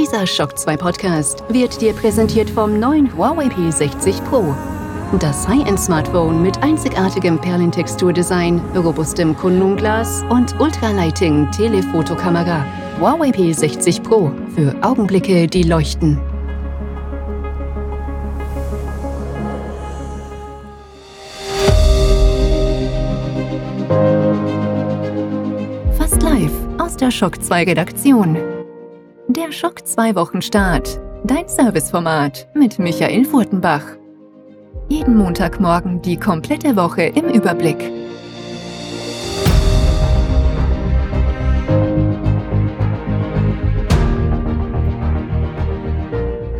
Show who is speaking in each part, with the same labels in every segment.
Speaker 1: Dieser Shock 2 Podcast wird dir präsentiert vom neuen Huawei P60 Pro. Das High-End-Smartphone mit einzigartigem Perlentexturdesign, robustem Kundenglas und Ultralighting Telefotokamera. Huawei P60 Pro für Augenblicke, die leuchten. Fast live aus der Shock 2 Redaktion. Schock 2 Wochenstart. Dein Serviceformat mit Michael Furtenbach. Jeden Montagmorgen die komplette Woche im Überblick.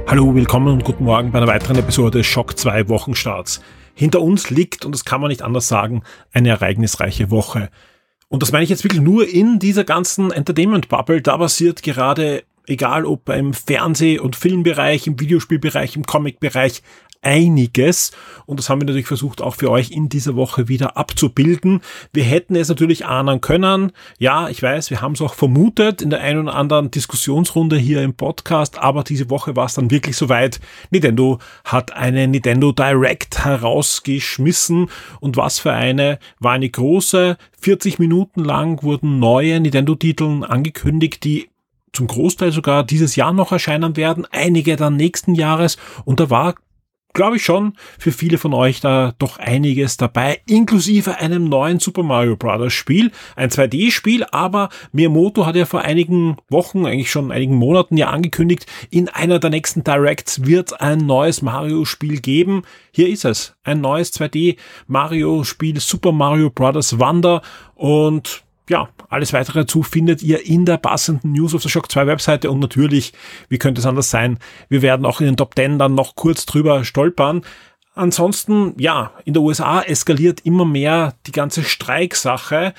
Speaker 2: Hallo, willkommen und guten Morgen bei einer weiteren Episode des Schock 2 Wochenstarts. Hinter uns liegt, und das kann man nicht anders sagen, eine ereignisreiche Woche. Und das meine ich jetzt wirklich nur in dieser ganzen Entertainment-Bubble. Da passiert gerade egal ob im Fernseh- und Filmbereich, im Videospielbereich, im Comicbereich, einiges. Und das haben wir natürlich versucht, auch für euch in dieser Woche wieder abzubilden. Wir hätten es natürlich ahnen können. Ja, ich weiß, wir haben es auch vermutet in der einen oder anderen Diskussionsrunde hier im Podcast, aber diese Woche war es dann wirklich soweit. Nintendo hat eine Nintendo Direct herausgeschmissen. Und was für eine, war eine große. 40 Minuten lang wurden neue Nintendo-Titeln angekündigt, die zum Großteil sogar dieses Jahr noch erscheinen werden, einige dann nächsten Jahres. Und da war, glaube ich schon, für viele von euch da doch einiges dabei, inklusive einem neuen Super Mario Bros. Spiel, ein 2D-Spiel, aber Miyamoto hat ja vor einigen Wochen, eigentlich schon einigen Monaten ja angekündigt, in einer der nächsten Directs wird ein neues Mario-Spiel geben. Hier ist es, ein neues 2D-Mario-Spiel, Super Mario Bros. Wonder und ja, alles weitere dazu findet ihr in der passenden News of the Shock 2 Webseite und natürlich, wie könnte es anders sein, wir werden auch in den Top 10 dann noch kurz drüber stolpern. Ansonsten, ja, in der USA eskaliert immer mehr die ganze Streiksache.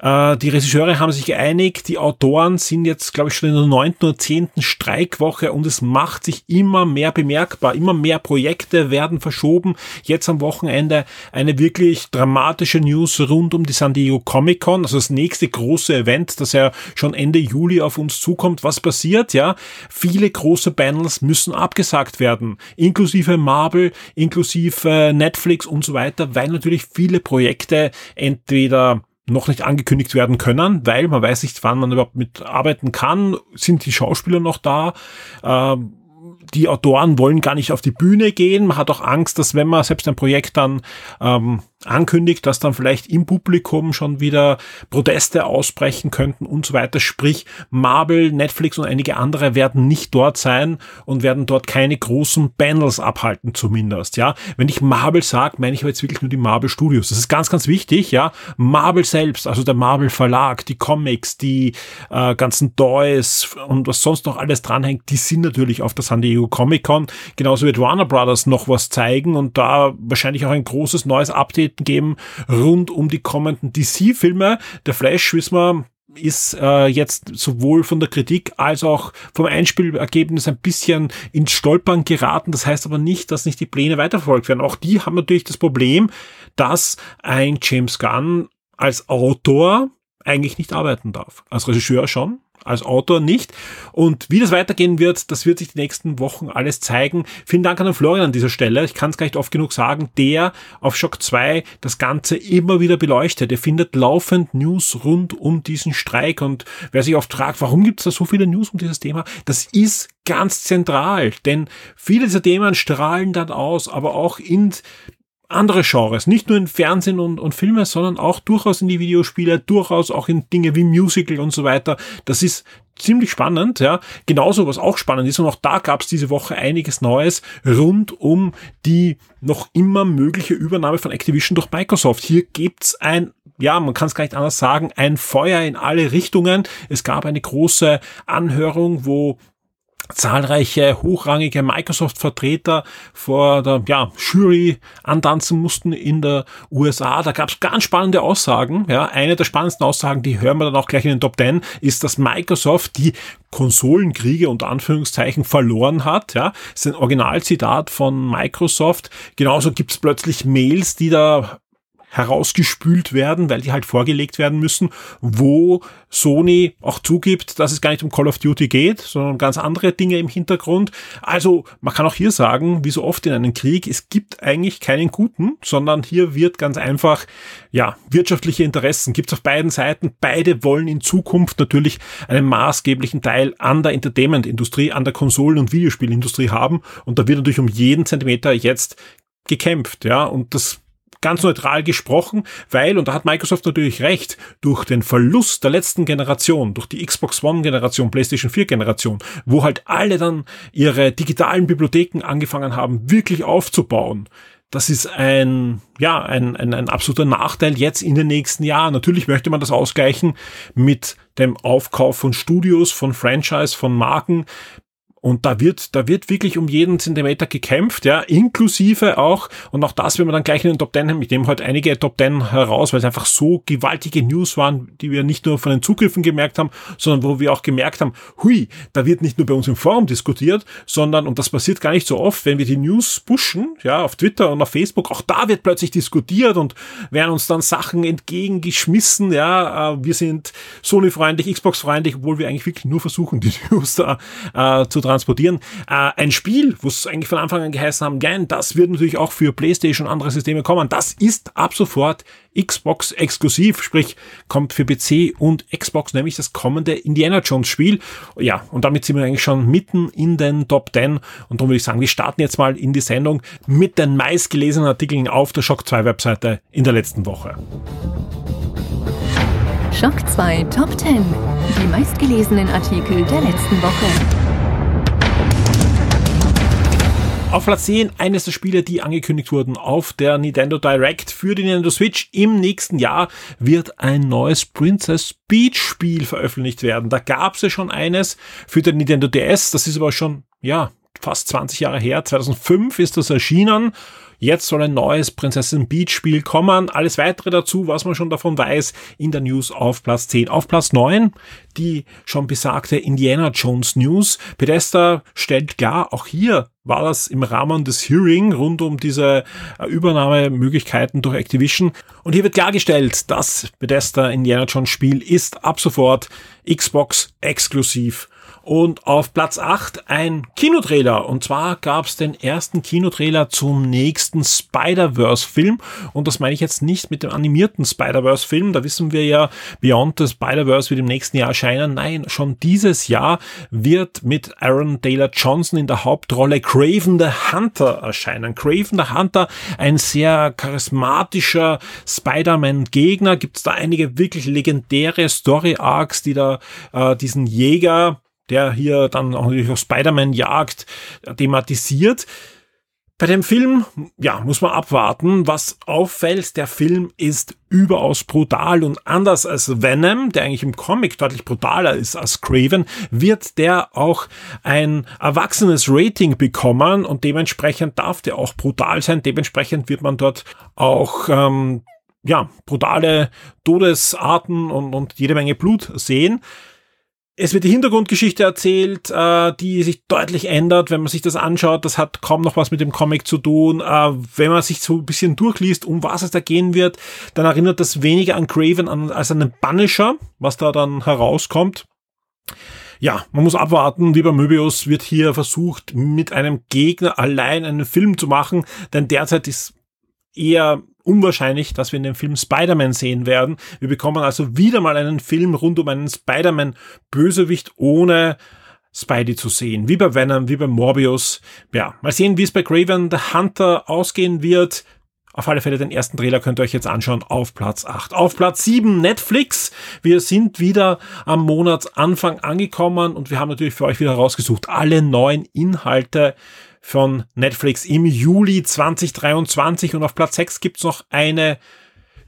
Speaker 2: Äh, die Regisseure haben sich geeinigt, die Autoren sind jetzt, glaube ich, schon in der neunten oder zehnten Streikwoche und es macht sich immer mehr bemerkbar. Immer mehr Projekte werden verschoben. Jetzt am Wochenende eine wirklich dramatische News rund um die San Diego Comic Con, also das nächste große Event, das ja schon Ende Juli auf uns zukommt. Was passiert? Ja, viele große Panels müssen abgesagt werden, inklusive Marvel, inklusive Netflix und so weiter, weil natürlich viele Projekte entweder noch nicht angekündigt werden können, weil man weiß nicht, wann man überhaupt mitarbeiten kann. Sind die Schauspieler noch da? Ähm, die Autoren wollen gar nicht auf die Bühne gehen. Man hat auch Angst, dass wenn man selbst ein Projekt dann ähm, ankündigt, dass dann vielleicht im Publikum schon wieder Proteste ausbrechen könnten und so weiter. Sprich, Marvel, Netflix und einige andere werden nicht dort sein und werden dort keine großen Panels abhalten zumindest. Ja, wenn ich Marvel sage, meine ich aber jetzt wirklich nur die Marvel Studios. Das ist ganz, ganz wichtig. Ja, Marvel selbst, also der Marvel Verlag, die Comics, die äh, ganzen Toys und was sonst noch alles dranhängt, die sind natürlich auf der San Diego Comic Con. Genauso wird Warner Brothers noch was zeigen und da wahrscheinlich auch ein großes neues Update geben rund um die kommenden DC-Filme. Der Flash, wissen wir, ist äh, jetzt sowohl von der Kritik als auch vom Einspielergebnis ein bisschen ins Stolpern geraten. Das heißt aber nicht, dass nicht die Pläne weiterverfolgt werden. Auch die haben natürlich das Problem, dass ein James Gunn als Autor eigentlich nicht arbeiten darf. Als Regisseur schon, als Autor nicht. Und wie das weitergehen wird, das wird sich die nächsten Wochen alles zeigen. Vielen Dank an den Florian an dieser Stelle. Ich kann es gar nicht oft genug sagen, der auf Shock 2 das Ganze immer wieder beleuchtet. Er findet laufend News rund um diesen Streik. Und wer sich oft fragt, warum gibt es da so viele News um dieses Thema, das ist ganz zentral. Denn viele dieser Themen strahlen dann aus, aber auch in andere Genres, nicht nur in Fernsehen und, und Filme, sondern auch durchaus in die Videospiele, durchaus auch in Dinge wie Musical und so weiter. Das ist ziemlich spannend, ja. Genauso, was auch spannend ist, und auch da gab es diese Woche einiges Neues rund um die noch immer mögliche Übernahme von Activision durch Microsoft. Hier gibt's ein ja, man kann es gar nicht anders sagen, ein Feuer in alle Richtungen. Es gab eine große Anhörung, wo zahlreiche hochrangige Microsoft-Vertreter vor der ja, Jury antanzen mussten in der USA. Da gab es ganz spannende Aussagen. Ja, eine der spannendsten Aussagen, die hören wir dann auch gleich in den Top 10, ist, dass Microsoft die Konsolenkriege unter Anführungszeichen verloren hat. Ja, das ist ein Originalzitat von Microsoft. Genauso gibt es plötzlich Mails, die da herausgespült werden, weil die halt vorgelegt werden müssen, wo Sony auch zugibt, dass es gar nicht um Call of Duty geht, sondern um ganz andere Dinge im Hintergrund. Also man kann auch hier sagen, wie so oft in einem Krieg, es gibt eigentlich keinen guten, sondern hier wird ganz einfach, ja, wirtschaftliche Interessen gibt es auf beiden Seiten. Beide wollen in Zukunft natürlich einen maßgeblichen Teil an der Entertainment-Industrie, an der Konsolen- und Videospielindustrie haben. Und da wird natürlich um jeden Zentimeter jetzt gekämpft, ja, und das ganz neutral gesprochen, weil, und da hat Microsoft natürlich recht, durch den Verlust der letzten Generation, durch die Xbox One Generation, PlayStation 4 Generation, wo halt alle dann ihre digitalen Bibliotheken angefangen haben, wirklich aufzubauen, das ist ein, ja, ein, ein, ein absoluter Nachteil jetzt in den nächsten Jahren. Natürlich möchte man das ausgleichen mit dem Aufkauf von Studios, von Franchise, von Marken, und da wird, da wird wirklich um jeden Zentimeter gekämpft, ja, inklusive auch, und auch das wenn wir dann gleich in den Top Ten haben, ich nehme heute einige Top Ten heraus, weil es einfach so gewaltige News waren, die wir nicht nur von den Zugriffen gemerkt haben, sondern wo wir auch gemerkt haben, hui, da wird nicht nur bei uns im Forum diskutiert, sondern, und das passiert gar nicht so oft, wenn wir die News pushen, ja, auf Twitter und auf Facebook, auch da wird plötzlich diskutiert und werden uns dann Sachen entgegengeschmissen, ja, äh, wir sind Sony-freundlich, Xbox-freundlich, obwohl wir eigentlich wirklich nur versuchen, die News da äh, zu transportieren. Äh, ein Spiel, wo es eigentlich von Anfang an geheißen haben, gern, das wird natürlich auch für PlayStation und andere Systeme kommen. Das ist ab sofort Xbox exklusiv, sprich kommt für PC und Xbox, nämlich das kommende Indiana Jones Spiel. Ja, und damit sind wir eigentlich schon mitten in den Top 10 und darum würde ich sagen, wir starten jetzt mal in die Sendung mit den meistgelesenen Artikeln auf der Shock 2 Webseite in der letzten Woche.
Speaker 1: Shock 2 Top 10. Die meistgelesenen Artikel der letzten Woche.
Speaker 2: Auf Platz 10 eines der Spiele, die angekündigt wurden auf der Nintendo Direct für die Nintendo Switch. Im nächsten Jahr wird ein neues Princess Peach Spiel veröffentlicht werden. Da gab es ja schon eines für den Nintendo DS. Das ist aber schon, ja, fast 20 Jahre her. 2005 ist das erschienen. Jetzt soll ein neues Prinzessin Beach Spiel kommen. Alles weitere dazu, was man schon davon weiß, in der News auf Platz 10. Auf Platz 9 die schon besagte Indiana Jones News. Bethesda stellt klar, auch hier war das im Rahmen des Hearing rund um diese äh, Übernahmemöglichkeiten durch Activision. Und hier wird klargestellt, das Bethesda Indiana Jones Spiel ist ab sofort Xbox exklusiv und auf Platz 8 ein Kinotrailer. Und zwar gab es den ersten Kinotrailer zum nächsten Spider-Verse-Film. Und das meine ich jetzt nicht mit dem animierten Spider-Verse-Film. Da wissen wir ja, Beyond the Spider-Verse wird im nächsten Jahr erscheinen. Nein, schon dieses Jahr wird mit Aaron Taylor Johnson in der Hauptrolle Craven the Hunter erscheinen. Craven the Hunter, ein sehr charismatischer Spider-Man-Gegner. Gibt es da einige wirklich legendäre Story-Arcs, die da äh, diesen Jäger der hier dann auch natürlich auch Spider-Man jagt, thematisiert. Bei dem Film, ja, muss man abwarten. Was auffällt, der Film ist überaus brutal und anders als Venom, der eigentlich im Comic deutlich brutaler ist als Craven, wird der auch ein erwachsenes Rating bekommen und dementsprechend darf der auch brutal sein. Dementsprechend wird man dort auch ähm, ja, brutale Todesarten und, und jede Menge Blut sehen. Es wird die Hintergrundgeschichte erzählt, äh, die sich deutlich ändert, wenn man sich das anschaut. Das hat kaum noch was mit dem Comic zu tun. Äh, wenn man sich so ein bisschen durchliest, um was es da gehen wird, dann erinnert das weniger an Craven als an den Punisher, was da dann herauskommt. Ja, man muss abwarten. Wie bei Möbius wird hier versucht, mit einem Gegner allein einen Film zu machen, denn derzeit ist eher unwahrscheinlich, dass wir in dem Film Spider-Man sehen werden. Wir bekommen also wieder mal einen Film rund um einen Spider-Man-Bösewicht ohne Spidey zu sehen. Wie bei Venom, wie bei Morbius. Ja, mal sehen, wie es bei Craven the Hunter ausgehen wird. Auf alle Fälle den ersten Trailer könnt ihr euch jetzt anschauen auf Platz 8. Auf Platz 7 Netflix. Wir sind wieder am Monatsanfang angekommen und wir haben natürlich für euch wieder rausgesucht alle neuen Inhalte von Netflix im Juli 2023 und auf Platz 6 gibt's noch eine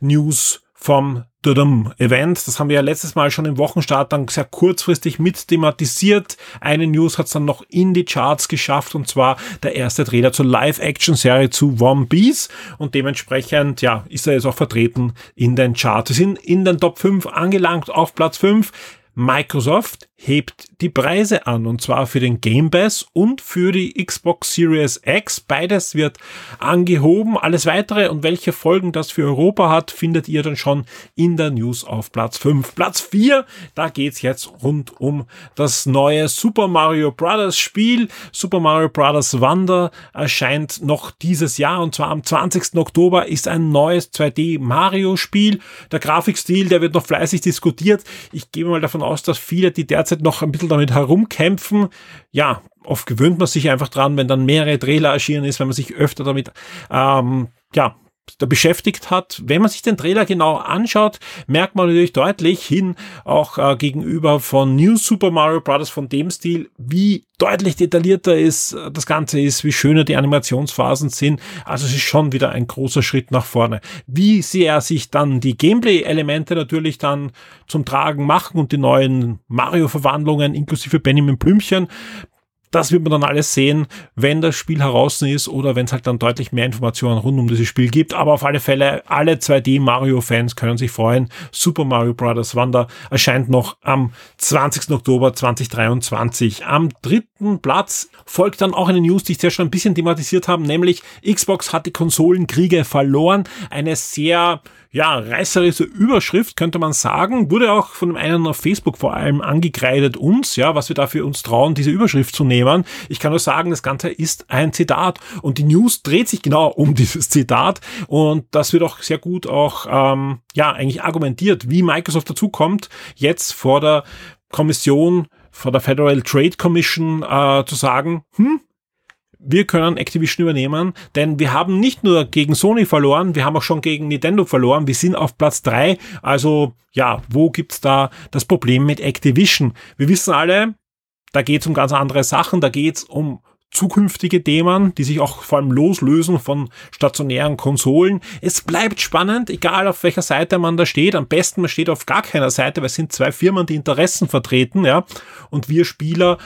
Speaker 2: News vom Dudum Event. Das haben wir ja letztes Mal schon im Wochenstart dann sehr kurzfristig mit thematisiert. Eine News hat's dann noch in die Charts geschafft und zwar der erste Trailer zur Live-Action-Serie zu One Piece und dementsprechend, ja, ist er jetzt auch vertreten in den Charts. Wir sind in den Top 5 angelangt auf Platz 5. Microsoft hebt die Preise an und zwar für den Game Pass und für die Xbox Series X. Beides wird angehoben. Alles weitere und welche Folgen das für Europa hat, findet ihr dann schon in der News auf Platz 5. Platz 4, da geht's jetzt rund um das neue Super Mario Bros. Spiel. Super Mario Bros. Wonder erscheint noch dieses Jahr und zwar am 20. Oktober ist ein neues 2D Mario Spiel. Der Grafikstil, der wird noch fleißig diskutiert. Ich gehe mal davon aus, dass viele, die derzeit derzeit noch ein bisschen damit herumkämpfen. Ja, oft gewöhnt man sich einfach dran, wenn dann mehrere Trailer erschienen ist, wenn man sich öfter damit ähm, ja, da beschäftigt hat. Wenn man sich den Trailer genau anschaut, merkt man natürlich deutlich hin, auch äh, gegenüber von New Super Mario Bros. von dem Stil, wie deutlich detaillierter ist äh, das Ganze ist, wie schöner die Animationsphasen sind. Also es ist schon wieder ein großer Schritt nach vorne. Wie sehr sich dann die Gameplay-Elemente natürlich dann zum Tragen machen und die neuen Mario-Verwandlungen inklusive Benjamin Blümchen, das wird man dann alles sehen, wenn das Spiel heraus ist oder wenn es halt dann deutlich mehr Informationen rund um dieses Spiel gibt. Aber auf alle Fälle, alle 2D Mario-Fans können sich freuen. Super Mario Bros. Wonder erscheint noch am 20. Oktober 2023. Am dritten Platz folgt dann auch eine News, die ich ja schon ein bisschen thematisiert habe, nämlich Xbox hat die Konsolenkriege verloren. Eine sehr ja, reißerische Überschrift, könnte man sagen. Wurde auch von einem auf Facebook vor allem angekreidet uns, ja, was wir dafür uns trauen, diese Überschrift zu nehmen. Ich kann nur sagen, das Ganze ist ein Zitat und die News dreht sich genau um dieses Zitat und das wird auch sehr gut auch, ähm, ja, eigentlich argumentiert, wie Microsoft dazu kommt, jetzt vor der Kommission, vor der Federal Trade Commission äh, zu sagen, hm, wir können Activision übernehmen, denn wir haben nicht nur gegen Sony verloren, wir haben auch schon gegen Nintendo verloren. Wir sind auf Platz drei. Also ja, wo gibt's da das Problem mit Activision? Wir wissen alle, da geht's um ganz andere Sachen, da geht's um zukünftige Themen, die sich auch vor allem loslösen von stationären Konsolen. Es bleibt spannend, egal auf welcher Seite man da steht. Am besten man steht auf gar keiner Seite, weil es sind zwei Firmen, die Interessen vertreten, ja. Und wir Spieler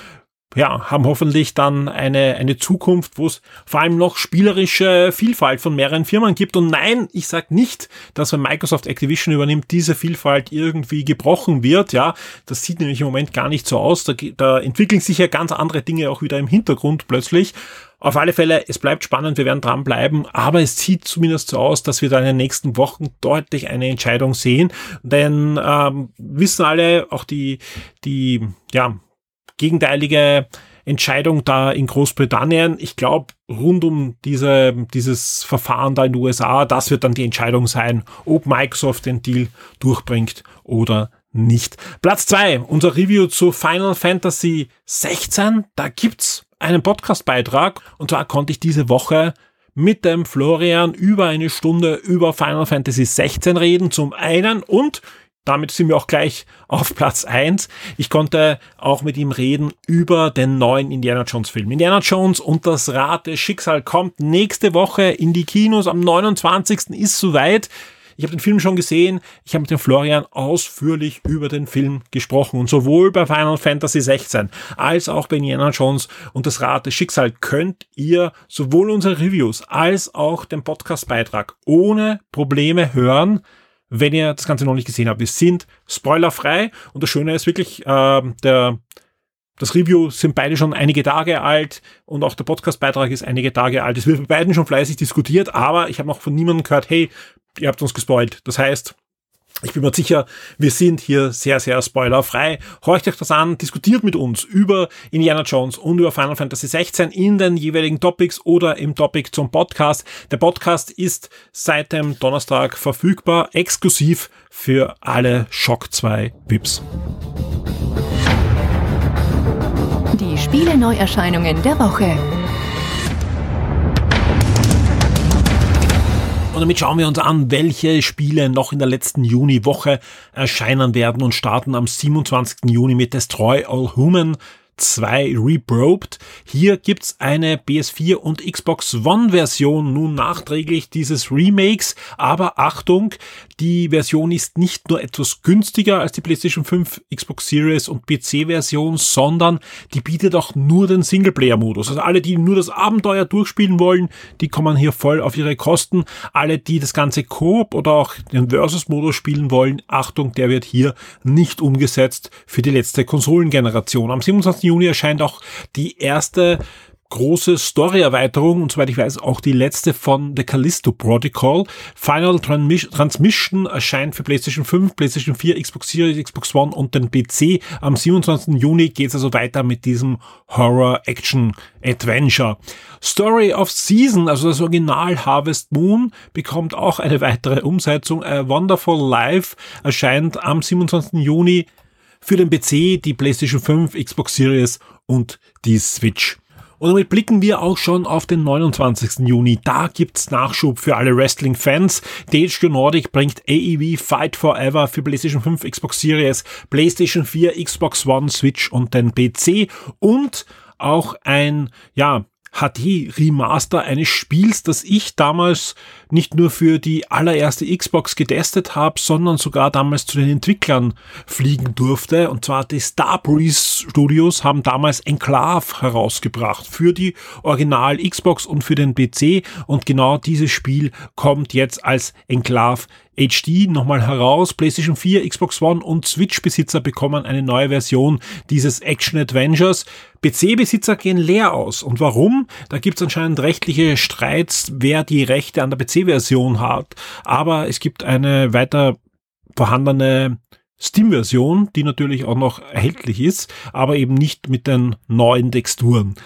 Speaker 2: ja, haben hoffentlich dann eine, eine Zukunft, wo es vor allem noch spielerische Vielfalt von mehreren Firmen gibt. Und nein, ich sag nicht, dass wenn Microsoft Activision übernimmt, diese Vielfalt irgendwie gebrochen wird. Ja, das sieht nämlich im Moment gar nicht so aus. Da, da entwickeln sich ja ganz andere Dinge auch wieder im Hintergrund plötzlich. Auf alle Fälle, es bleibt spannend, wir werden dranbleiben, aber es sieht zumindest so aus, dass wir da in den nächsten Wochen deutlich eine Entscheidung sehen. Denn ähm, wissen alle, auch die, die, ja, gegenteilige Entscheidung da in Großbritannien. Ich glaube, rund um diese, dieses Verfahren da in den USA, das wird dann die Entscheidung sein, ob Microsoft den Deal durchbringt oder nicht. Platz zwei, unser Review zu Final Fantasy 16. Da gibt's einen Podcastbeitrag und zwar konnte ich diese Woche mit dem Florian über eine Stunde über Final Fantasy 16 reden zum einen und damit sind wir auch gleich auf Platz eins. Ich konnte auch mit ihm reden über den neuen Indiana Jones Film. Indiana Jones und das Rad des Schicksal kommt nächste Woche in die Kinos. Am 29. ist soweit. Ich habe den Film schon gesehen. Ich habe mit dem Florian ausführlich über den Film gesprochen. Und sowohl bei Final Fantasy 16 als auch bei Indiana Jones und das Rad des Schicksal könnt ihr sowohl unsere Reviews als auch den Podcastbeitrag ohne Probleme hören wenn ihr das Ganze noch nicht gesehen habt. Wir sind spoilerfrei und das Schöne ist wirklich, äh, der, das Review sind beide schon einige Tage alt und auch der Podcastbeitrag ist einige Tage alt. Es wird bei beiden schon fleißig diskutiert, aber ich habe noch von niemandem gehört, hey, ihr habt uns gespoilt. Das heißt, ich bin mir sicher, wir sind hier sehr, sehr spoilerfrei. Horcht euch das an, diskutiert mit uns über Indiana Jones und über Final Fantasy 16 in den jeweiligen Topics oder im Topic zum Podcast. Der Podcast ist seit dem Donnerstag verfügbar, exklusiv für alle Shock 2 VIPs.
Speaker 1: Die Spiele Neuerscheinungen der Woche.
Speaker 2: Damit schauen wir uns an, welche Spiele noch in der letzten Juni-Woche erscheinen werden und starten am 27. Juni mit Destroy All Human 2 Reprobed. Hier gibt's eine PS4 und Xbox One Version nun nachträglich dieses Remakes, aber Achtung, die Version ist nicht nur etwas günstiger als die PlayStation 5, Xbox Series und PC Version, sondern die bietet auch nur den Singleplayer Modus. Also alle, die nur das Abenteuer durchspielen wollen, die kommen hier voll auf ihre Kosten. Alle, die das ganze Coop oder auch den Versus Modus spielen wollen, Achtung, der wird hier nicht umgesetzt für die letzte Konsolengeneration. Am 27. Juni erscheint auch die erste große Story-Erweiterung und soweit ich weiß auch die letzte von The Callisto Protocol. Final Transmission erscheint für PlayStation 5, PlayStation 4, Xbox Series, Xbox One und den PC. Am 27. Juni geht es also weiter mit diesem Horror-Action-Adventure. Story of Season, also das Original Harvest Moon, bekommt auch eine weitere Umsetzung. A Wonderful Life erscheint am 27. Juni für den PC, die PlayStation 5, Xbox Series und die Switch. Und damit blicken wir auch schon auf den 29. Juni. Da gibt's Nachschub für alle Wrestling-Fans. THQ Nordic bringt AEW Fight Forever für PlayStation 5, Xbox Series, PlayStation 4, Xbox One, Switch und den PC und auch ein, ja, HD-Remaster eines Spiels, das ich damals nicht nur für die allererste Xbox getestet habe, sondern sogar damals zu den Entwicklern fliegen durfte. Und zwar die Starbreeze Studios haben damals Enclave herausgebracht für die Original Xbox und für den PC. Und genau dieses Spiel kommt jetzt als Enclave HD nochmal heraus. PlayStation 4, Xbox One und Switch-Besitzer bekommen eine neue Version dieses Action Adventures. PC-Besitzer gehen leer aus. Und warum? Da gibt es anscheinend rechtliche Streits, wer die Rechte an der PC-Version hat. Aber es gibt eine weiter vorhandene Steam-Version, die natürlich auch noch erhältlich ist, aber eben nicht mit den neuen Texturen.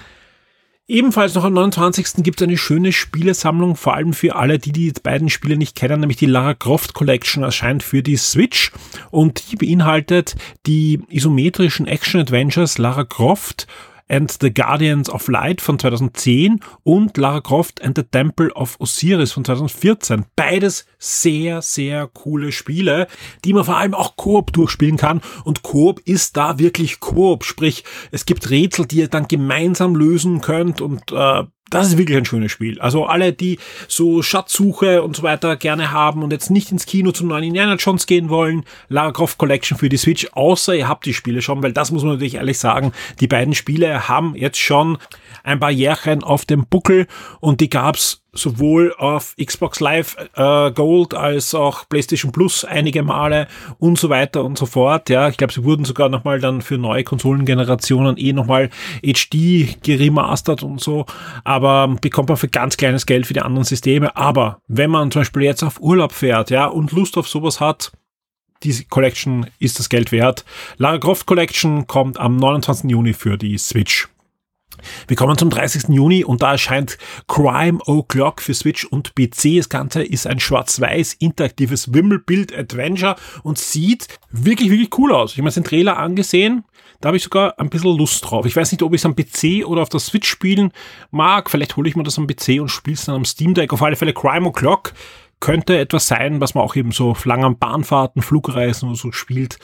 Speaker 2: Ebenfalls noch am 29. gibt es eine schöne Spielesammlung, vor allem für alle, die die beiden Spiele nicht kennen, nämlich die Lara Croft Collection erscheint für die Switch und die beinhaltet die isometrischen Action Adventures Lara Croft and the Guardians of Light von 2010 und Lara Croft and the Temple of Osiris von 2014. Beides sehr, sehr coole Spiele, die man vor allem auch Koop durchspielen kann. Und Koop ist da wirklich Koop, sprich, es gibt Rätsel, die ihr dann gemeinsam lösen könnt und äh, das ist wirklich ein schönes Spiel. Also alle, die so Schatzsuche und so weiter gerne haben und jetzt nicht ins Kino zum neuen Indiana Jones gehen wollen, Lara Croft Collection für die Switch, außer ihr habt die Spiele schon, weil das muss man natürlich ehrlich sagen, die beiden Spiele haben jetzt schon ein paar Jährchen auf dem Buckel und die gab's sowohl auf Xbox Live äh, Gold als auch PlayStation Plus einige Male und so weiter und so fort. Ja, ich glaube, sie wurden sogar nochmal dann für neue Konsolengenerationen eh nochmal HD geremastert und so. Aber bekommt man für ganz kleines Geld für die anderen Systeme. Aber wenn man zum Beispiel jetzt auf Urlaub fährt, ja, und Lust auf sowas hat, diese Collection ist das Geld wert. Lara Croft Collection kommt am 29. Juni für die Switch. Wir kommen zum 30. Juni und da erscheint Crime O'Clock für Switch und PC. Das Ganze ist ein schwarz-weiß interaktives Wimmelbild-Adventure und sieht wirklich, wirklich cool aus. Ich habe mir den Trailer angesehen. Da habe ich sogar ein bisschen Lust drauf. Ich weiß nicht, ob ich es am PC oder auf der Switch spielen mag. Vielleicht hole ich mir das am PC und spiele es dann am Steam Deck. Auf alle Fälle Crime O'Clock könnte etwas sein, was man auch eben so langen Bahnfahrten, Flugreisen und so spielt.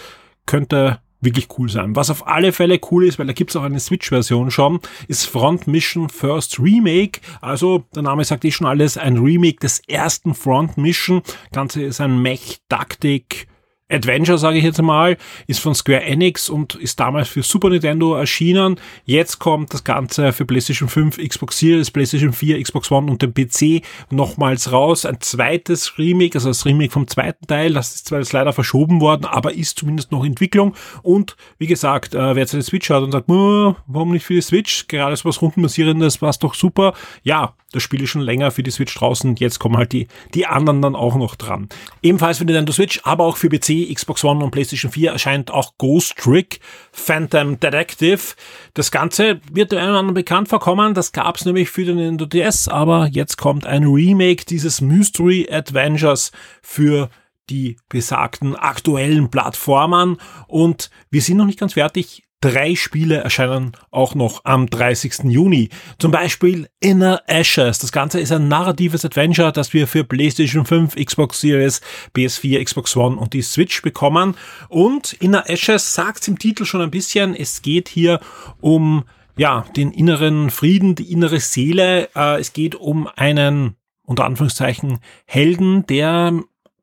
Speaker 2: Könnte wirklich cool sein. Was auf alle Fälle cool ist, weil da gibt's auch eine Switch-Version schon, ist Front Mission First Remake. Also der Name sagt eh schon alles, ein Remake des ersten Front Mission. Ganze ist ein Mech-Taktik Adventure, sage ich jetzt mal, ist von Square Enix und ist damals für Super Nintendo erschienen. Jetzt kommt das Ganze für PlayStation 5, Xbox Series, PlayStation 4, Xbox One und den PC nochmals raus. Ein zweites Remake, also das Remake vom zweiten Teil, das ist zwar jetzt leider verschoben worden, aber ist zumindest noch Entwicklung. Und wie gesagt, äh, wer jetzt eine Switch hat und sagt, warum nicht für die Switch? Gerade so was Rundenbasierendes, war doch super. Ja, das Spiel ist schon länger für die Switch draußen. Jetzt kommen halt die, die anderen dann auch noch dran. Ebenfalls für Nintendo Switch, aber auch für PC, Xbox One und PlayStation 4 erscheint auch Ghost Trick Phantom Detective. Das Ganze wird dem einen oder anderen bekannt vorkommen. Das gab es nämlich für den Nintendo DS, aber jetzt kommt ein Remake dieses Mystery Adventures für die besagten aktuellen Plattformen und wir sind noch nicht ganz fertig drei Spiele erscheinen auch noch am 30. Juni. Zum Beispiel Inner Ashes. Das Ganze ist ein narratives Adventure, das wir für PlayStation 5, Xbox Series, PS4, Xbox One und die Switch bekommen. Und Inner Ashes sagt im Titel schon ein bisschen, es geht hier um ja, den inneren Frieden, die innere Seele. Äh, es geht um einen, unter Anführungszeichen, Helden, der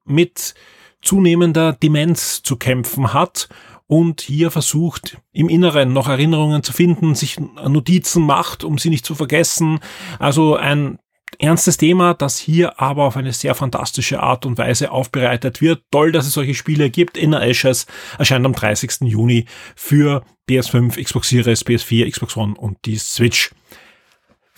Speaker 2: mit zunehmender Demenz zu kämpfen hat und hier versucht, im Inneren noch Erinnerungen zu finden, sich Notizen macht, um sie nicht zu vergessen. Also ein ernstes Thema, das hier aber auf eine sehr fantastische Art und Weise aufbereitet wird. Toll, dass es solche Spiele gibt. Inner Ashes erscheint am 30. Juni für PS5, Xbox Series, PS4, Xbox One und die Switch.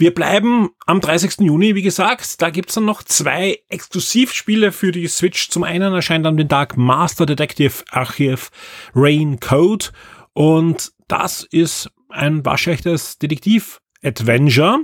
Speaker 2: Wir bleiben am 30. Juni, wie gesagt. Da gibt's dann noch zwei Exklusivspiele für die Switch. Zum einen erscheint an den Tag Master Detective Archive Rain Code. Und das ist ein waschechtes Detektiv-Adventure.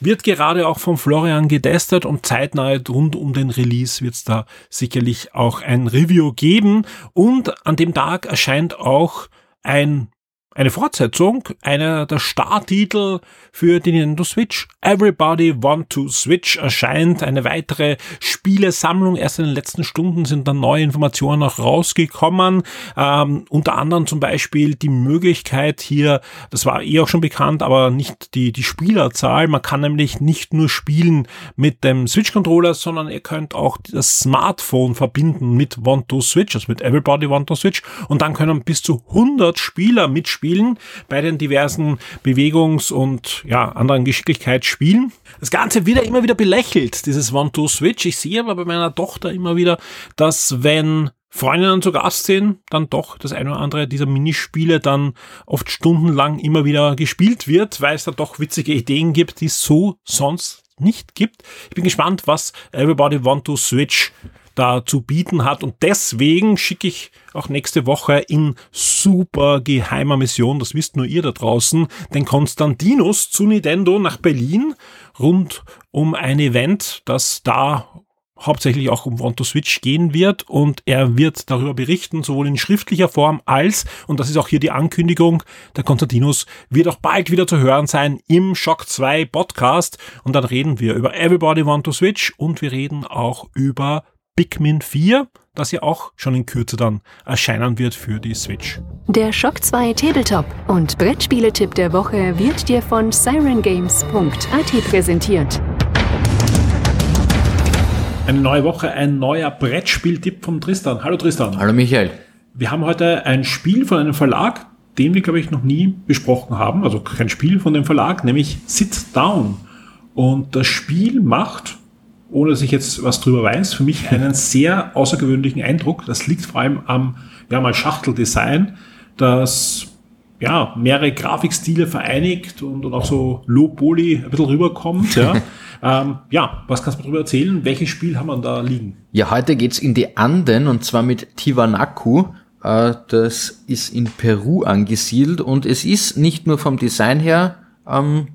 Speaker 2: Wird gerade auch von Florian getestet und zeitnah rund um den Release wird's da sicherlich auch ein Review geben. Und an dem Tag erscheint auch ein eine Fortsetzung, einer der Starttitel für die Nintendo Switch. Everybody Want to Switch erscheint, eine weitere Spielesammlung. Erst in den letzten Stunden sind dann neue Informationen noch rausgekommen. Ähm, unter anderem zum Beispiel die Möglichkeit hier, das war eh auch schon bekannt, aber nicht die, die Spielerzahl. Man kann nämlich nicht nur spielen mit dem Switch-Controller, sondern ihr könnt auch das Smartphone verbinden mit Want to Switch, also mit Everybody Want to Switch. Und dann können bis zu 100 Spieler mitspielen Spielen, bei den diversen Bewegungs- und ja, anderen Geschicklichkeitsspielen. Das Ganze wieder immer wieder belächelt, dieses One-Two-Switch. Ich sehe aber bei meiner Tochter immer wieder, dass wenn Freundinnen zu Gast sind, dann doch das eine oder andere dieser Minispiele dann oft stundenlang immer wieder gespielt wird, weil es da doch witzige Ideen gibt, die es so sonst nicht gibt. Ich bin gespannt, was Everybody Want to Switch da zu bieten hat. Und deswegen schicke ich auch nächste Woche in super geheimer Mission, das wisst nur ihr da draußen, den Konstantinus zu Nintendo nach Berlin rund um ein Event, das da hauptsächlich auch um Want to Switch gehen wird und er wird darüber berichten, sowohl in schriftlicher Form als, und das ist auch hier die Ankündigung, der Konstantinus wird auch bald wieder zu hören sein im Shock 2 Podcast und dann reden wir über Everybody Want to Switch und wir reden auch über Pikmin 4, das ja auch schon in Kürze dann erscheinen wird für die Switch.
Speaker 1: Der Shock 2 Tabletop und Brettspieletipp der Woche wird dir von sirengames.at präsentiert.
Speaker 2: Eine neue Woche, ein neuer Brettspieltipp vom Tristan. Hallo Tristan.
Speaker 3: Hallo Michael.
Speaker 2: Wir haben heute ein Spiel von einem Verlag, den wir, glaube ich, noch nie besprochen haben. Also kein Spiel von dem Verlag, nämlich Sit Down. Und das Spiel macht ohne dass ich jetzt was drüber weiß, für mich einen sehr außergewöhnlichen Eindruck. Das liegt vor allem am, ja, mal Schachteldesign, das ja, mehrere Grafikstile vereinigt und, und auch so Low-Poly ein bisschen rüberkommt. Ja. ähm, ja, was kannst du darüber erzählen? Welches Spiel haben wir da liegen?
Speaker 3: Ja, heute geht's in die Anden und zwar mit Tiwanaku. Äh, das ist in Peru angesiedelt und es ist nicht nur vom Design her ähm,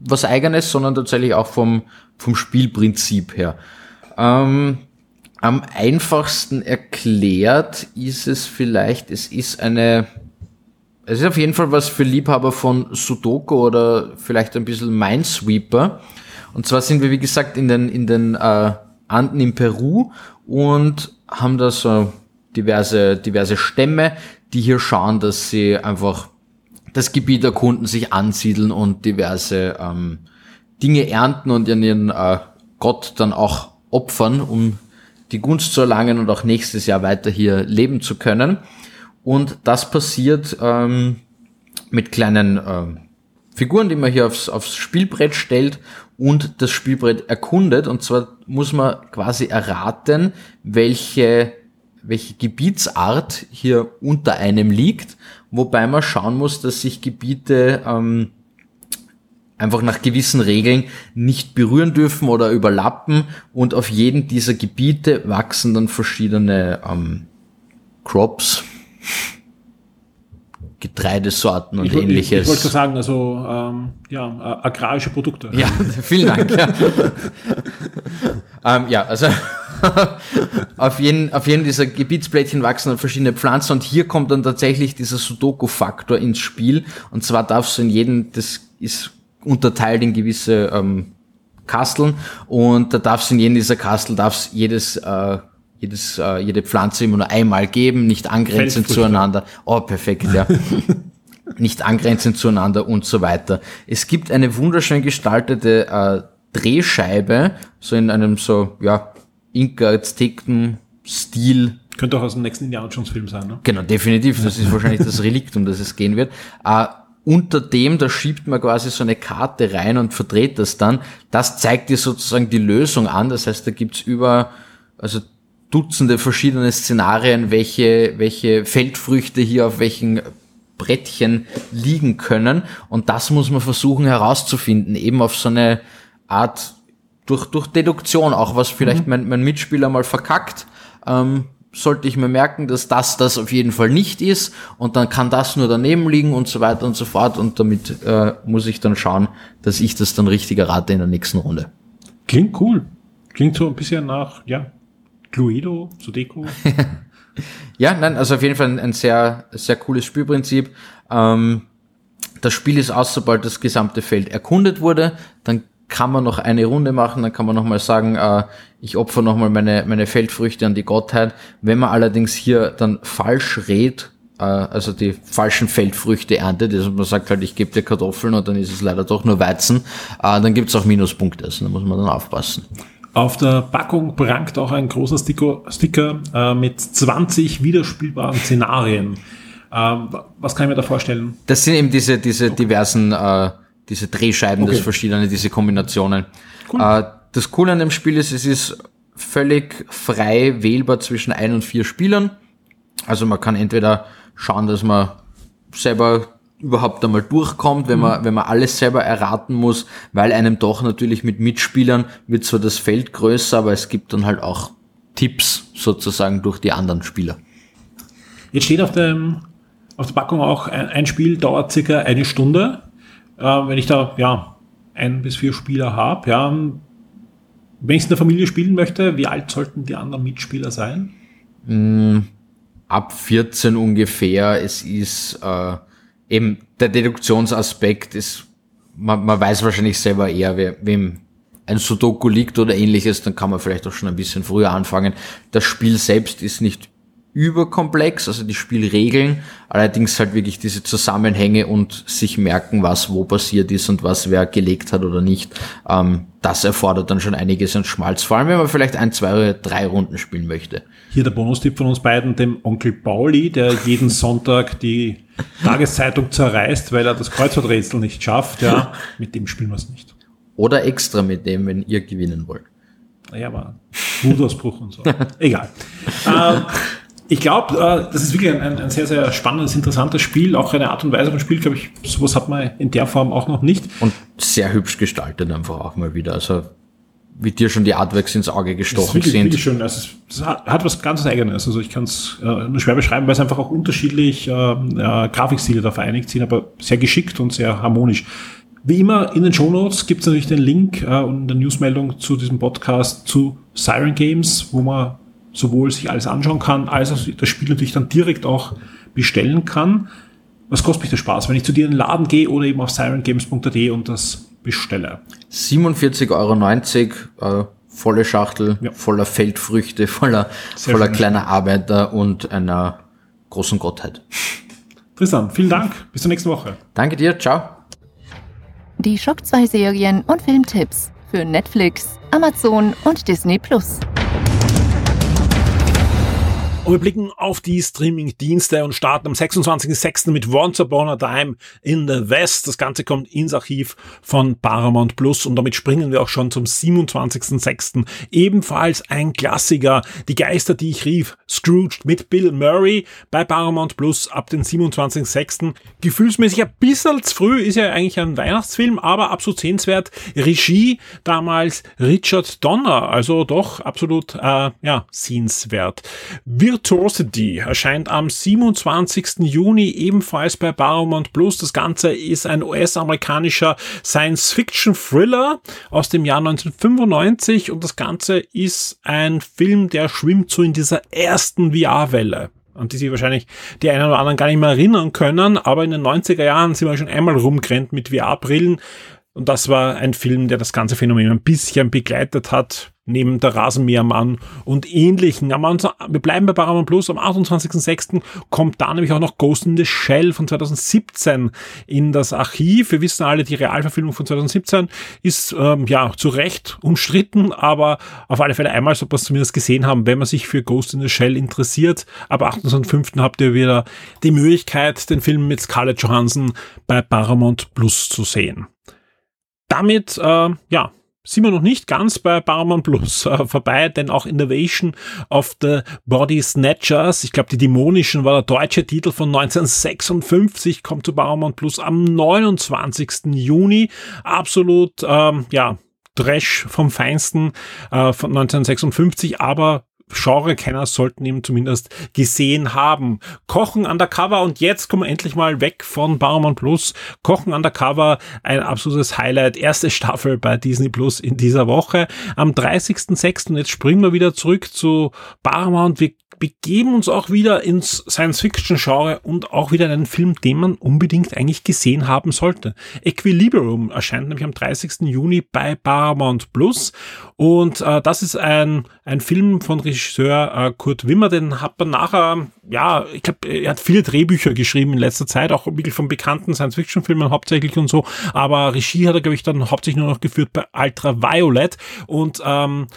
Speaker 3: was eigenes, sondern tatsächlich auch vom, vom Spielprinzip her. Ähm, am einfachsten erklärt ist es vielleicht, es ist eine, es ist auf jeden Fall was für Liebhaber von Sudoku oder vielleicht ein bisschen Minesweeper. Und zwar sind wir, wie gesagt, in den, in den äh, Anden in Peru und haben da so diverse, diverse Stämme, die hier schauen, dass sie einfach das Gebiet erkunden, sich ansiedeln und diverse ähm, Dinge ernten und ihren äh, Gott dann auch opfern, um die Gunst zu erlangen und auch nächstes Jahr weiter hier leben zu können. Und das passiert ähm, mit kleinen ähm, Figuren, die man hier aufs, aufs Spielbrett stellt und das Spielbrett erkundet. Und zwar muss man quasi erraten, welche, welche Gebietsart hier unter einem liegt wobei man schauen muss, dass sich Gebiete ähm, einfach nach gewissen Regeln nicht berühren dürfen oder überlappen und auf jedem dieser Gebiete wachsen dann verschiedene ähm, Crops, Getreidesorten und
Speaker 2: ich,
Speaker 3: ähnliches.
Speaker 2: Ich, ich wollte sagen, also ähm, ja, agrarische Produkte.
Speaker 3: Ja, vielen Dank. ja. ähm, ja, also auf, jeden, auf jeden dieser Gebietsplättchen wachsen dann verschiedene Pflanzen und hier kommt dann tatsächlich dieser Sudoku-Faktor ins Spiel. Und zwar darfst du in jedem, das ist unterteilt in gewisse ähm, Kasteln und da darfst du in jedem dieser Kastel darfst jedes äh, jedes, äh, jede Pflanze immer nur einmal geben, nicht angrenzend zueinander. Oh, perfekt, ja. nicht angrenzend zueinander und so weiter. Es gibt eine wunderschön gestaltete äh, Drehscheibe, so in einem so, ja, Inka-Azteken Stil.
Speaker 2: Könnte auch aus dem nächsten Indiana Jones Film sein, ne?
Speaker 3: Genau, definitiv. Das ist wahrscheinlich das Relikt, um das es gehen wird. Äh, unter dem, da schiebt man quasi so eine Karte rein und verdreht das dann. Das zeigt dir sozusagen die Lösung an. Das heißt, da gibt's über, also Dutzende verschiedene Szenarien, welche, welche Feldfrüchte hier auf welchen Brettchen liegen können. Und das muss man versuchen herauszufinden, eben auf so eine Art durch, durch Deduktion, auch was vielleicht mhm. mein, mein Mitspieler mal verkackt, ähm, sollte ich mir merken, dass das das auf jeden Fall nicht ist und dann kann das nur daneben liegen und so weiter und so fort und damit äh, muss ich dann schauen, dass ich das dann richtig errate in der nächsten Runde.
Speaker 2: Klingt cool. Klingt so ein bisschen nach, ja, Cluedo, Sudeco.
Speaker 3: ja, nein, also auf jeden Fall ein, ein sehr, sehr cooles Spielprinzip. Ähm, das Spiel ist aus, sobald das gesamte Feld erkundet wurde. Dann kann man noch eine Runde machen, dann kann man nochmal sagen, äh, ich opfer nochmal meine, meine Feldfrüchte an die Gottheit. Wenn man allerdings hier dann falsch rät, äh, also die falschen Feldfrüchte erntet, also man sagt halt, ich gebe dir Kartoffeln und dann ist es leider doch nur Weizen, äh, dann gibt's auch Minuspunkte, also da muss man dann aufpassen.
Speaker 2: Auf der Packung prangt auch ein großer Sticker, Sticker äh, mit 20 wiederspielbaren Szenarien. Ähm, was kann ich mir da vorstellen?
Speaker 3: Das sind eben diese, diese diversen, äh, diese Drehscheiben, okay. das verschiedene, diese Kombinationen. Cool. Äh, das Coole an dem Spiel ist, es ist völlig frei wählbar zwischen ein und vier Spielern. Also man kann entweder schauen, dass man selber überhaupt einmal durchkommt, wenn man, mhm. wenn man alles selber erraten muss, weil einem doch natürlich mit Mitspielern wird zwar das Feld größer, aber es gibt dann halt auch Tipps sozusagen durch die anderen Spieler.
Speaker 2: Jetzt steht auf, dem, auf der Packung auch, ein, ein Spiel dauert circa eine Stunde. Äh, wenn ich da, ja, ein bis vier Spieler habe, ja, wenn ich in der Familie spielen möchte, wie alt sollten die anderen Mitspieler sein?
Speaker 3: Mm, ab 14 ungefähr. Es ist, äh, eben der Deduktionsaspekt ist, man, man weiß wahrscheinlich selber eher, wer, wem ein Sudoku liegt oder ähnliches, dann kann man vielleicht auch schon ein bisschen früher anfangen. Das Spiel selbst ist nicht überkomplex, also die Spielregeln, allerdings halt wirklich diese Zusammenhänge und sich merken, was wo passiert ist und was wer gelegt hat oder nicht. Ähm, das erfordert dann schon einiges an Schmalz, vor allem wenn man vielleicht ein, zwei oder drei Runden spielen möchte.
Speaker 2: Hier der Bonustipp von uns beiden, dem Onkel Pauli, der jeden Sonntag die Tageszeitung zerreißt, weil er das Kreuzworträtsel nicht schafft, ja, mit dem spielen wir es nicht.
Speaker 3: Oder extra mit dem, wenn ihr gewinnen wollt.
Speaker 2: Naja, aber Wutausbruch und so. Egal. ähm, ich glaube, äh, das ist wirklich ein, ein, sehr, sehr spannendes, interessantes Spiel. Auch eine Art und Weise von Spiel, glaube ich, sowas hat man in der Form auch noch nicht.
Speaker 3: Und sehr hübsch gestaltet einfach auch mal wieder. Also wie dir schon die Artworks ins Auge gestochen das ist wirklich, sind. Wirklich
Speaker 2: schön. Also es hat, hat was ganz Eigenes. Also ich kann es äh, nur schwer beschreiben, weil es einfach auch unterschiedlich äh, äh, Grafikstile da vereinigt sind, aber sehr geschickt und sehr harmonisch. Wie immer in den Show Notes gibt es natürlich den Link äh, und eine Newsmeldung zu diesem Podcast zu Siren Games, wo man sowohl sich alles anschauen kann, als auch das Spiel natürlich dann direkt auch bestellen kann. Was kostet mich der Spaß, wenn ich zu dir in den Laden gehe oder eben auf sirengames.at und das bestelle?
Speaker 3: 47,90 Euro, äh, volle Schachtel, ja. voller Feldfrüchte, voller, voller kleiner Arbeiter und einer großen Gottheit.
Speaker 2: Tristan, vielen Dank. Bis zur nächsten Woche.
Speaker 3: Danke dir. Ciao.
Speaker 1: Die Schock 2 Serien und Filmtipps für Netflix, Amazon und Disney Plus.
Speaker 2: Und wir blicken auf die Streaming-Dienste und starten am 26.06. mit Once Upon a Time in the West. Das Ganze kommt ins Archiv von Paramount Plus und damit springen wir auch schon zum 27.06. Ebenfalls ein Klassiker, Die Geister, die ich rief, Scrooge mit Bill Murray bei Paramount Plus ab den 27.06. Gefühlsmäßig ein bisschen zu früh, ist ja eigentlich ein Weihnachtsfilm, aber absolut sehenswert. Regie damals Richard Donner, also doch absolut, äh, ja, sehenswert. Wir Virtuosity erscheint am 27. Juni ebenfalls bei Paramount Plus. Das Ganze ist ein US-amerikanischer Science-Fiction-Thriller aus dem Jahr 1995 und das Ganze ist ein Film, der schwimmt so in dieser ersten VR-Welle an die sich wahrscheinlich die einen oder anderen gar nicht mehr erinnern können, aber in den 90er Jahren sind wir schon einmal rumgerannt mit VR-Brillen und das war ein Film, der das ganze Phänomen ein bisschen begleitet hat neben der Rasenmähermann und ähnlichen. Am, wir bleiben bei Paramount Plus. Am 28.06. kommt da nämlich auch noch Ghost in the Shell von 2017 in das Archiv. Wir wissen alle, die Realverfilmung von 2017 ist ähm, ja zu Recht umstritten, aber auf alle Fälle einmal so was zumindest gesehen haben, wenn man sich für Ghost in the Shell interessiert. Ab 28.05. habt ihr wieder die Möglichkeit, den Film mit Scarlett Johansson bei Paramount Plus zu sehen. Damit, äh, ja, sind wir noch nicht ganz bei Paramount Plus äh, vorbei, denn auch Innovation of the Body Snatchers, ich glaube die Dämonischen war der deutsche Titel von 1956, kommt zu Paramount Plus am 29. Juni. Absolut, ähm, ja, Trash vom Feinsten äh, von 1956, aber Genrekenner sollten ihn zumindest gesehen haben. Kochen Undercover und jetzt kommen wir endlich mal weg von Paramount Plus. Kochen Undercover, ein absolutes Highlight. Erste Staffel bei Disney Plus in dieser Woche. Am 30.06. jetzt springen wir wieder zurück zu Paramount. Wir begeben uns auch wieder ins Science-Fiction-Genre und auch wieder einen Film, den man unbedingt eigentlich gesehen haben sollte. Equilibrium erscheint nämlich am 30. Juni bei Paramount Plus und äh, das ist ein, ein Film von Regisseur äh, Kurt Wimmer, den hat man nachher, ja, ich glaube, er hat viele Drehbücher geschrieben in letzter Zeit, auch wirklich von bekannten Science-Fiction-Filmen hauptsächlich und so, aber Regie hat er, glaube ich, dann hauptsächlich nur noch geführt bei Ultraviolet und ähm,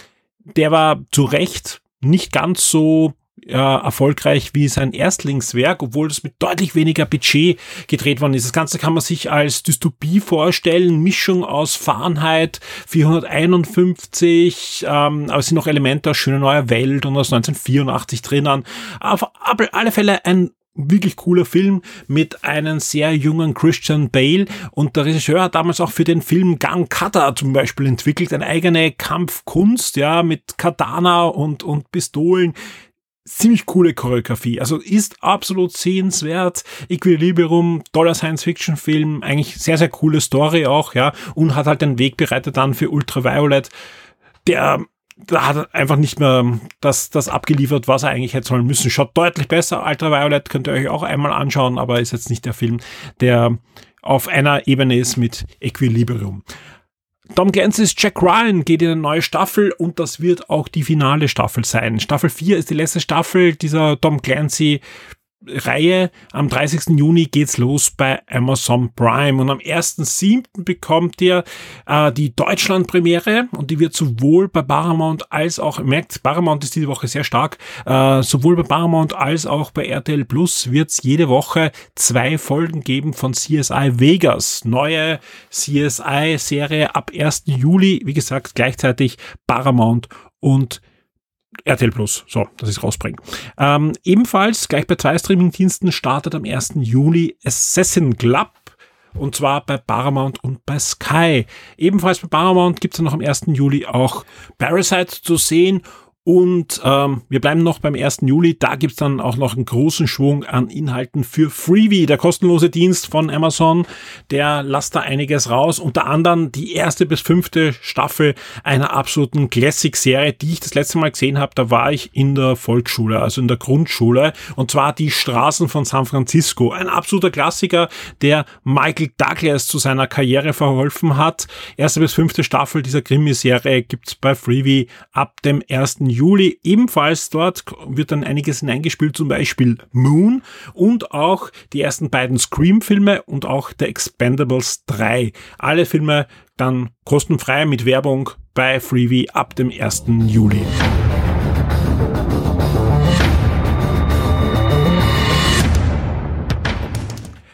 Speaker 2: der war zu Recht nicht ganz so äh, erfolgreich wie sein Erstlingswerk, obwohl das mit deutlich weniger Budget gedreht worden ist. Das Ganze kann man sich als Dystopie vorstellen, Mischung aus Fahrenheit 451, ähm, aber es sind noch Elemente aus Schöne Neue Welt und aus 1984 drinnen. Auf alle Fälle ein wirklich cooler Film mit einem sehr jungen Christian Bale und der Regisseur hat damals auch für den Film Gang Kata zum Beispiel entwickelt, eine eigene Kampfkunst, ja, mit Katana und, und Pistolen ziemlich coole Choreografie. Also ist absolut sehenswert. Equilibrium, toller Science-Fiction-Film, eigentlich sehr, sehr coole Story auch, ja, und hat halt den Weg bereitet dann für Ultraviolet, der da hat einfach nicht mehr das, das abgeliefert, was er eigentlich hätte sollen müssen. Schaut deutlich besser. Ultraviolet könnt ihr euch auch einmal anschauen, aber ist jetzt nicht der Film, der auf einer Ebene ist mit Equilibrium. Tom Clancy's Jack Ryan geht in eine neue Staffel und das wird auch die finale Staffel sein. Staffel 4 ist die letzte Staffel dieser Tom Clancy Reihe. Am 30. Juni geht's los bei Amazon Prime und am 1.7. bekommt ihr äh, die Deutschland-Premiere und die wird sowohl bei Paramount als auch, merkt, Paramount ist diese Woche sehr stark, äh, sowohl bei Paramount als auch bei RTL Plus wird's jede Woche zwei Folgen geben von CSI Vegas. Neue CSI-Serie ab 1. Juli, wie gesagt, gleichzeitig Paramount und RTL Plus, so, dass ich es rausbringe. Ähm, ebenfalls, gleich bei zwei Streamingdiensten, startet am 1. Juli Assassin Club. Und zwar bei Paramount und bei Sky. Ebenfalls bei Paramount gibt es noch am 1. Juli auch Parasite zu sehen und ähm, wir bleiben noch beim 1. Juli. Da gibt's dann auch noch einen großen Schwung an Inhalten für Freebie, der kostenlose Dienst von Amazon. Der lasst da einiges raus. Unter anderem die erste bis fünfte Staffel einer absoluten Classic-Serie, die ich das letzte Mal gesehen habe. Da war ich in der Volksschule, also in der Grundschule. Und zwar die Straßen von San Francisco. Ein absoluter Klassiker, der Michael Douglas zu seiner Karriere verholfen hat. Erste bis fünfte Staffel dieser Krimiserie gibt's bei Freebie ab dem 1. Juli ebenfalls dort wird dann einiges hineingespielt, zum Beispiel Moon und auch die ersten beiden Scream-Filme und auch The Expendables 3. Alle Filme dann kostenfrei mit Werbung bei Freebie ab dem 1. Juli.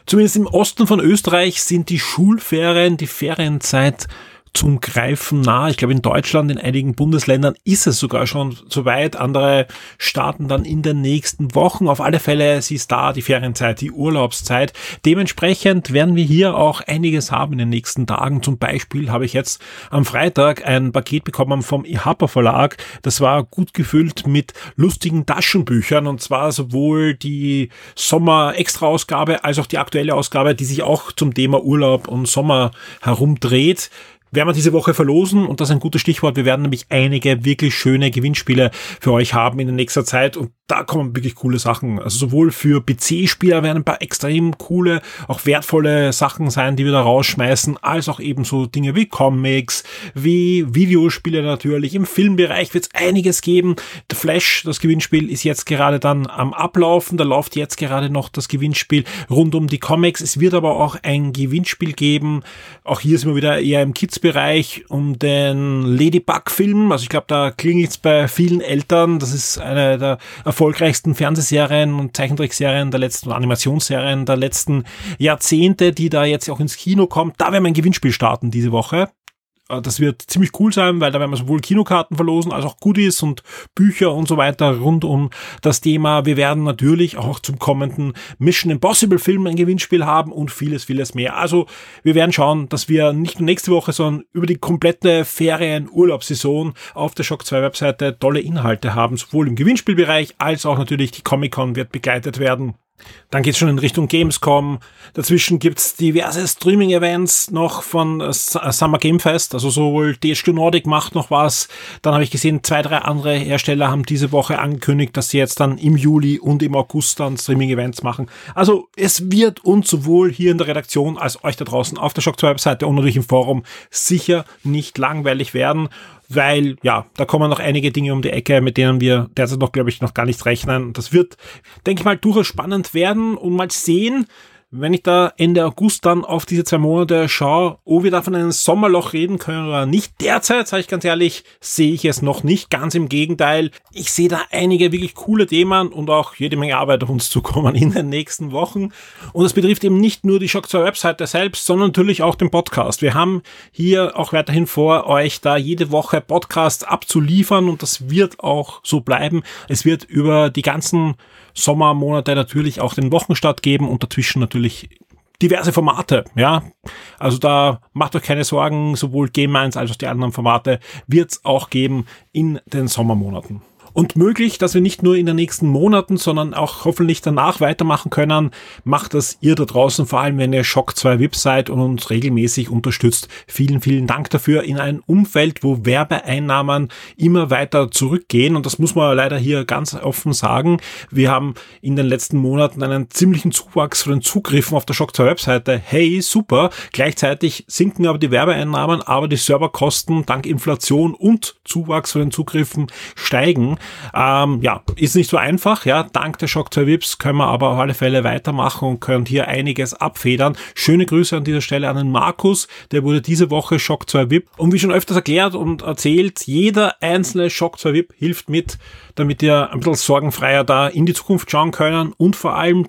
Speaker 2: Zumindest im Osten von Österreich sind die Schulferien, die Ferienzeit zum Greifen nah. Ich glaube, in Deutschland, in einigen Bundesländern ist es sogar schon soweit. Andere starten dann in den nächsten Wochen. Auf alle Fälle sie ist da, die Ferienzeit, die Urlaubszeit. Dementsprechend werden wir hier auch einiges haben in den nächsten Tagen. Zum Beispiel habe ich jetzt am Freitag ein Paket bekommen vom IHAPA Verlag. Das war gut gefüllt mit lustigen Taschenbüchern und zwar sowohl die Sommer-Extra-Ausgabe als auch die aktuelle Ausgabe, die sich auch zum Thema Urlaub und Sommer herumdreht werden wir diese Woche verlosen und das ist ein gutes Stichwort. Wir werden nämlich einige wirklich schöne Gewinnspiele für euch haben in der nächster Zeit und da kommen wirklich coole Sachen. Also sowohl für PC-Spieler werden ein paar extrem coole, auch wertvolle Sachen sein, die wir da rausschmeißen, als auch eben so Dinge wie Comics, wie Videospiele natürlich. Im Filmbereich wird es einiges geben. The Flash, das Gewinnspiel, ist jetzt gerade dann am Ablaufen. Da läuft jetzt gerade noch das Gewinnspiel rund um die Comics. Es wird aber auch ein Gewinnspiel geben. Auch hier sind wir wieder eher im Kids-Bereich um den Ladybug-Film. Also ich glaube, da klingelt es bei vielen Eltern. Das ist eine der erfolgreichsten Fernsehserien und Zeichentrickserien der letzten, Animationsserien der letzten Jahrzehnte, die da jetzt auch ins Kino kommt. Da werden wir ein Gewinnspiel starten diese Woche. Äh, das wird ziemlich cool sein, weil da werden wir sowohl Kinokarten verlosen als auch Goodies und Bücher und so weiter rund um das Thema. Wir werden natürlich auch zum kommenden Mission Impossible Film ein Gewinnspiel haben und vieles, vieles mehr. Also wir werden schauen, dass wir nicht nur nächste Woche, sondern über die komplette Ferien-Urlaubssaison auf der Shock 2 Webseite tolle Inhalte haben, sowohl im Gewinnspielbereich als auch natürlich die Comic-Con wird begleitet werden. Dann geht's schon in Richtung Gamescom. Dazwischen gibt's diverse Streaming-Events noch von äh, Summer Game Fest. Also sowohl THQ Nordic macht noch was. Dann habe ich gesehen, zwei, drei andere Hersteller haben diese Woche angekündigt, dass sie jetzt dann im Juli und im August dann Streaming-Events machen. Also es wird uns sowohl hier in der Redaktion als euch da draußen auf der Shock 2 Webseite und natürlich im Forum sicher nicht langweilig werden weil ja, da kommen noch einige Dinge um die Ecke, mit denen wir derzeit noch, glaube ich, noch gar nicht rechnen. Das wird, denke ich mal, durchaus spannend werden und mal sehen, wenn ich da Ende August dann auf diese zwei Monate schaue, ob wir da von einem Sommerloch reden können oder nicht. Derzeit, sage ich ganz ehrlich, sehe ich es noch nicht. Ganz im Gegenteil. Ich sehe da einige wirklich coole Themen und auch jede Menge Arbeit auf uns zukommen in den nächsten Wochen. Und es betrifft eben nicht nur die Shock 2 Webseite selbst, sondern natürlich auch den Podcast. Wir haben hier auch weiterhin vor, euch da jede Woche Podcasts abzuliefern und das wird auch so bleiben. Es wird über die ganzen Sommermonate natürlich auch den Wochenstart geben und dazwischen natürlich diverse Formate, ja. Also da macht euch keine Sorgen, sowohl Game 1 als auch die anderen Formate wird es auch geben in den Sommermonaten und möglich, dass wir nicht nur in den nächsten Monaten, sondern auch hoffentlich danach weitermachen können, macht das ihr da draußen, vor allem wenn ihr Shock 2 VIP seid und uns regelmäßig unterstützt. Vielen, vielen Dank dafür in einem Umfeld, wo Werbeeinnahmen immer weiter zurückgehen und das muss man leider hier ganz offen sagen. Wir haben in den letzten Monaten einen ziemlichen Zuwachs von den Zugriffen auf der Shock 2 Webseite. Hey, super. Gleichzeitig sinken aber die Werbeeinnahmen, aber die Serverkosten dank Inflation und Zuwachs von den Zugriffen steigen. Ähm, ja, ist nicht so einfach. Ja, dank der Shock 2 Vips können wir aber auf alle Fälle weitermachen und können hier einiges abfedern. Schöne Grüße an dieser Stelle an den Markus, der wurde diese Woche Shock 2 VIP. Und wie schon öfters erklärt und erzählt, jeder einzelne Shock 2 VIP hilft mit, damit ihr ein bisschen sorgenfreier da in die Zukunft schauen können und vor allem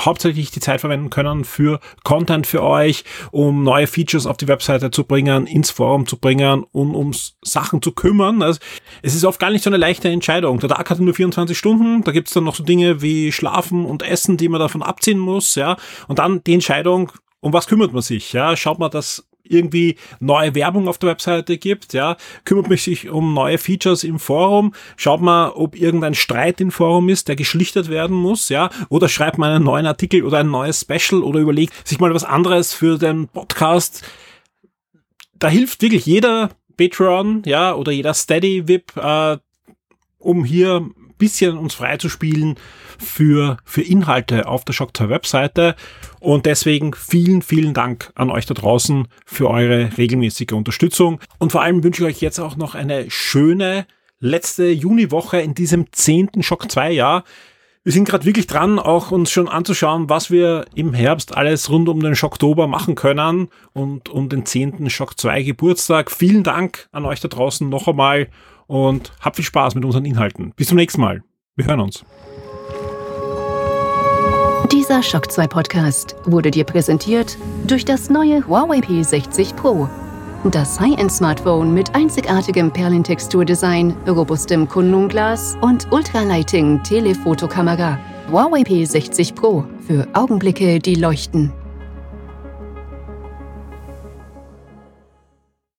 Speaker 2: hauptsächlich die Zeit verwenden können für Content für euch, um neue Features auf die Webseite zu bringen, ins Forum zu bringen und um Sachen zu kümmern. Also es ist oft gar nicht so eine leichte Entscheidung. Der Tag hat nur 24 Stunden, da gibt's dann noch so Dinge wie Schlafen und Essen, die man davon abziehen muss, ja. Und dann die Entscheidung, um was kümmert man sich? Ja, schaut man, dass irgendwie neue Werbung auf der Webseite gibt, ja, kümmert mich sich um neue Features im Forum, schaut mal, ob irgendein Streit im Forum ist, der geschlichtet werden muss, ja, oder schreibt mal einen neuen Artikel oder ein neues Special oder überlegt sich mal was anderes für den Podcast. Da hilft wirklich jeder Patreon, ja, oder jeder Steady VIP, äh, um hier bisschen uns freizuspielen für, für Inhalte auf der Shock 2 Webseite. Und deswegen vielen, vielen Dank an euch da draußen für eure regelmäßige Unterstützung. Und vor allem wünsche ich euch jetzt auch noch eine schöne letzte Juniwoche in diesem zehnten Shock 2 Jahr. Wir sind gerade wirklich dran, auch uns schon anzuschauen, was wir im Herbst alles rund um den Schocktober machen können und um den zehnten Schock 2 Geburtstag. Vielen Dank an euch da draußen noch einmal und habt viel Spaß mit unseren Inhalten. Bis zum nächsten Mal. Wir hören uns.
Speaker 1: Dieser Shock 2 Podcast wurde dir präsentiert durch das neue Huawei P60 Pro. Das High-End-Smartphone mit einzigartigem Perlentexturdesign, robustem Kunstglas und Ultralighting Telefotokamera. Huawei P60 Pro für Augenblicke, die leuchten.